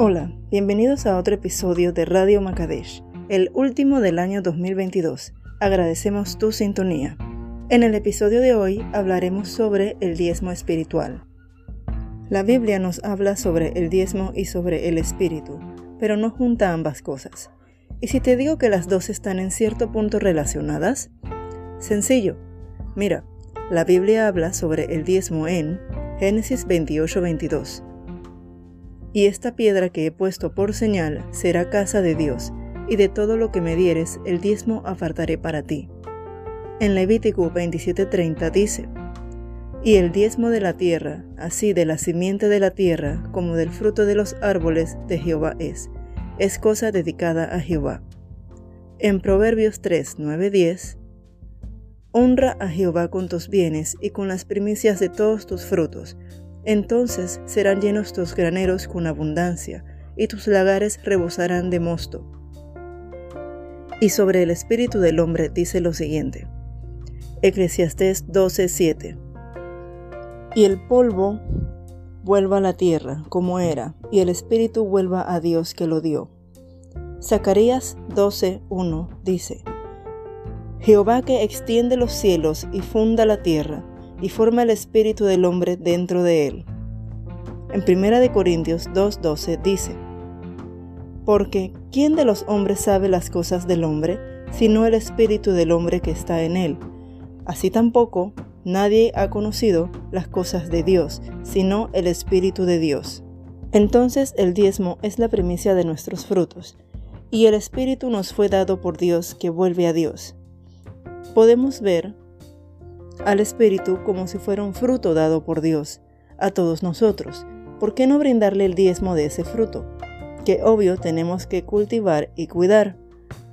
Hola, bienvenidos a otro episodio de Radio Makadesh, el último del año 2022. Agradecemos tu sintonía. En el episodio de hoy hablaremos sobre el diezmo espiritual. La Biblia nos habla sobre el diezmo y sobre el espíritu, pero no junta ambas cosas. ¿Y si te digo que las dos están en cierto punto relacionadas? Sencillo. Mira, la Biblia habla sobre el diezmo en Génesis 28-22 y esta piedra que he puesto por señal será casa de Dios, y de todo lo que me dieres el diezmo apartaré para ti. En Levítico 27:30 dice, Y el diezmo de la tierra, así de la simiente de la tierra como del fruto de los árboles de Jehová es, es cosa dedicada a Jehová. En Proverbios 3, 10, Honra a Jehová con tus bienes y con las primicias de todos tus frutos, entonces serán llenos tus graneros con abundancia, y tus lagares rebosarán de mosto. Y sobre el espíritu del hombre dice lo siguiente. Eclesiastés 12:7. Y el polvo vuelva a la tierra como era, y el espíritu vuelva a Dios que lo dio. Zacarías 12:1 dice, Jehová que extiende los cielos y funda la tierra, y forma el espíritu del hombre dentro de él. En 1 Corintios 2.12 dice, Porque ¿quién de los hombres sabe las cosas del hombre, sino el espíritu del hombre que está en él? Así tampoco nadie ha conocido las cosas de Dios, sino el espíritu de Dios. Entonces el diezmo es la primicia de nuestros frutos, y el espíritu nos fue dado por Dios que vuelve a Dios. Podemos ver al Espíritu como si fuera un fruto dado por Dios a todos nosotros. ¿Por qué no brindarle el diezmo de ese fruto? Que obvio tenemos que cultivar y cuidar.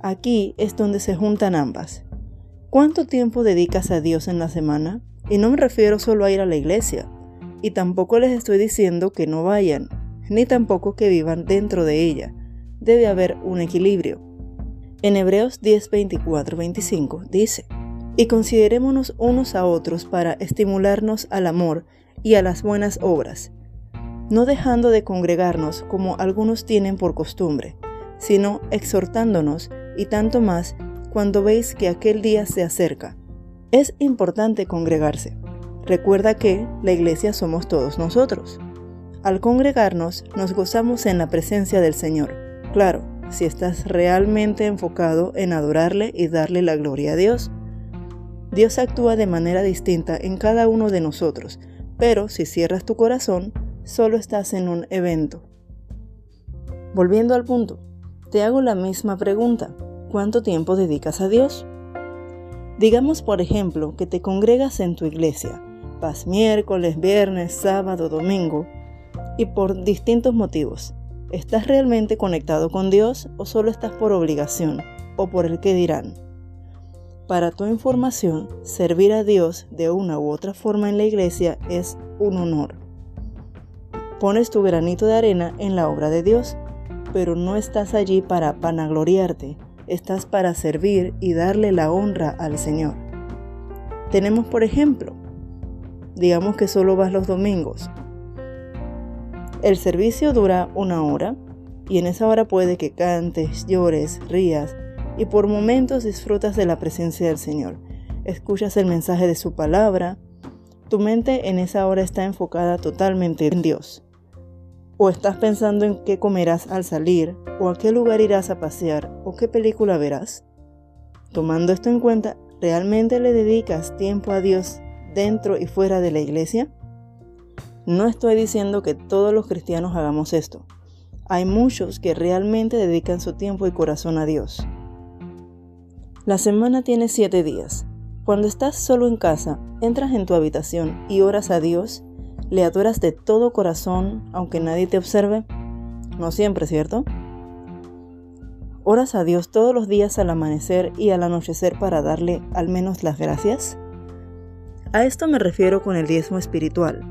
Aquí es donde se juntan ambas. ¿Cuánto tiempo dedicas a Dios en la semana? Y no me refiero solo a ir a la iglesia. Y tampoco les estoy diciendo que no vayan, ni tampoco que vivan dentro de ella. Debe haber un equilibrio. En Hebreos 10, 24, 25 dice, y considerémonos unos a otros para estimularnos al amor y a las buenas obras, no dejando de congregarnos como algunos tienen por costumbre, sino exhortándonos y tanto más cuando veis que aquel día se acerca. Es importante congregarse. Recuerda que la iglesia somos todos nosotros. Al congregarnos nos gozamos en la presencia del Señor. Claro, si estás realmente enfocado en adorarle y darle la gloria a Dios. Dios actúa de manera distinta en cada uno de nosotros, pero si cierras tu corazón, solo estás en un evento. Volviendo al punto, te hago la misma pregunta. ¿Cuánto tiempo dedicas a Dios? Digamos, por ejemplo, que te congregas en tu iglesia, vas miércoles, viernes, sábado, domingo, y por distintos motivos. ¿Estás realmente conectado con Dios o solo estás por obligación o por el que dirán? Para tu información, servir a Dios de una u otra forma en la iglesia es un honor. Pones tu granito de arena en la obra de Dios, pero no estás allí para vanagloriarte, estás para servir y darle la honra al Señor. Tenemos, por ejemplo, digamos que solo vas los domingos. El servicio dura una hora y en esa hora puede que cantes, llores, rías, y por momentos disfrutas de la presencia del Señor. Escuchas el mensaje de su palabra. Tu mente en esa hora está enfocada totalmente en Dios. O estás pensando en qué comerás al salir, o a qué lugar irás a pasear, o qué película verás. Tomando esto en cuenta, ¿realmente le dedicas tiempo a Dios dentro y fuera de la iglesia? No estoy diciendo que todos los cristianos hagamos esto. Hay muchos que realmente dedican su tiempo y corazón a Dios. La semana tiene siete días. Cuando estás solo en casa, entras en tu habitación y oras a Dios, le adoras de todo corazón aunque nadie te observe. No siempre, ¿cierto? ¿Oras a Dios todos los días al amanecer y al anochecer para darle al menos las gracias? A esto me refiero con el diezmo espiritual.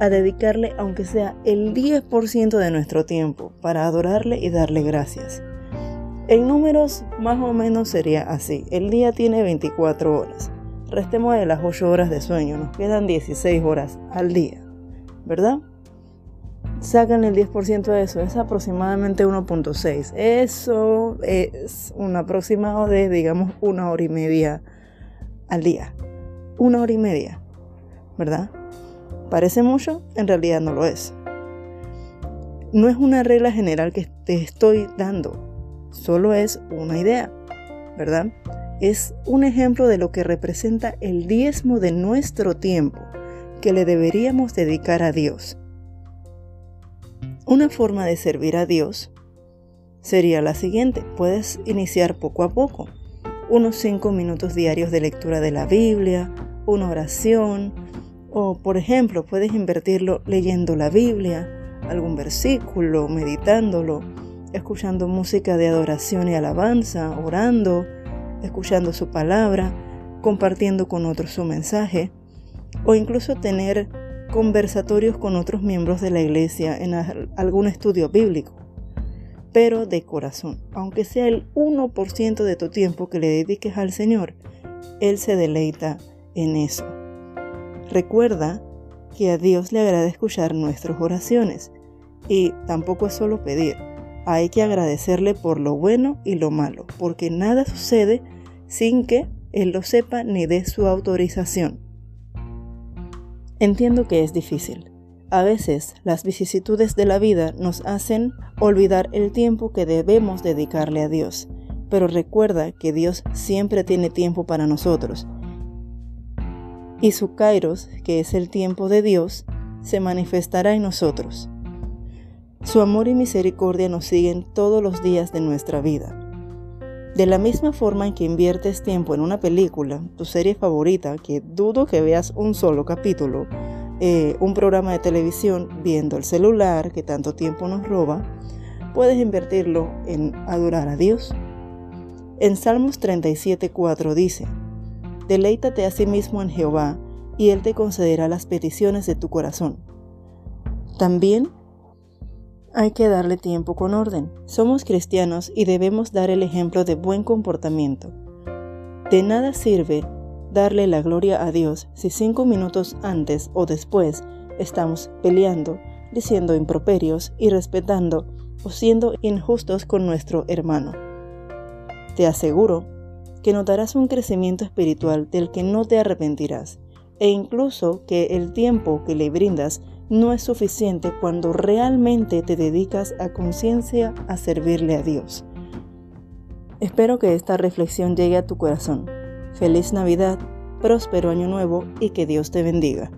A dedicarle aunque sea el 10% de nuestro tiempo para adorarle y darle gracias. En números más o menos sería así. El día tiene 24 horas. Restemos de las 8 horas de sueño, nos quedan 16 horas al día, ¿verdad? Sácanle el 10% de eso, es aproximadamente 1.6. Eso es un aproximado de, digamos, una hora y media al día. Una hora y media, ¿verdad? Parece mucho, en realidad no lo es. No es una regla general que te estoy dando, solo es una idea, ¿verdad? Es un ejemplo de lo que representa el diezmo de nuestro tiempo que le deberíamos dedicar a Dios. Una forma de servir a Dios sería la siguiente. Puedes iniciar poco a poco. Unos 5 minutos diarios de lectura de la Biblia, una oración, o por ejemplo puedes invertirlo leyendo la Biblia, algún versículo, meditándolo, escuchando música de adoración y alabanza, orando, escuchando su palabra, compartiendo con otros su mensaje, o incluso tener conversatorios con otros miembros de la iglesia en algún estudio bíblico, pero de corazón. Aunque sea el 1% de tu tiempo que le dediques al Señor, Él se deleita en eso. Recuerda que a Dios le agrada escuchar nuestras oraciones y tampoco es solo pedir. Hay que agradecerle por lo bueno y lo malo, porque nada sucede sin que Él lo sepa ni dé su autorización. Entiendo que es difícil. A veces las vicisitudes de la vida nos hacen olvidar el tiempo que debemos dedicarle a Dios, pero recuerda que Dios siempre tiene tiempo para nosotros. Y su kairos, que es el tiempo de Dios, se manifestará en nosotros. Su amor y misericordia nos siguen todos los días de nuestra vida. De la misma forma en que inviertes tiempo en una película, tu serie favorita, que dudo que veas un solo capítulo, eh, un programa de televisión, viendo el celular que tanto tiempo nos roba, puedes invertirlo en adorar a Dios. En Salmos 37.4 dice, Deleítate a sí mismo en Jehová, y Él te concederá las peticiones de tu corazón. También hay que darle tiempo con orden. Somos cristianos y debemos dar el ejemplo de buen comportamiento. De nada sirve darle la gloria a Dios si cinco minutos antes o después estamos peleando, diciendo improperios, y respetando o siendo injustos con nuestro hermano. Te aseguro que notarás un crecimiento espiritual del que no te arrepentirás, e incluso que el tiempo que le brindas no es suficiente cuando realmente te dedicas a conciencia a servirle a Dios. Espero que esta reflexión llegue a tu corazón. Feliz Navidad, próspero año nuevo y que Dios te bendiga.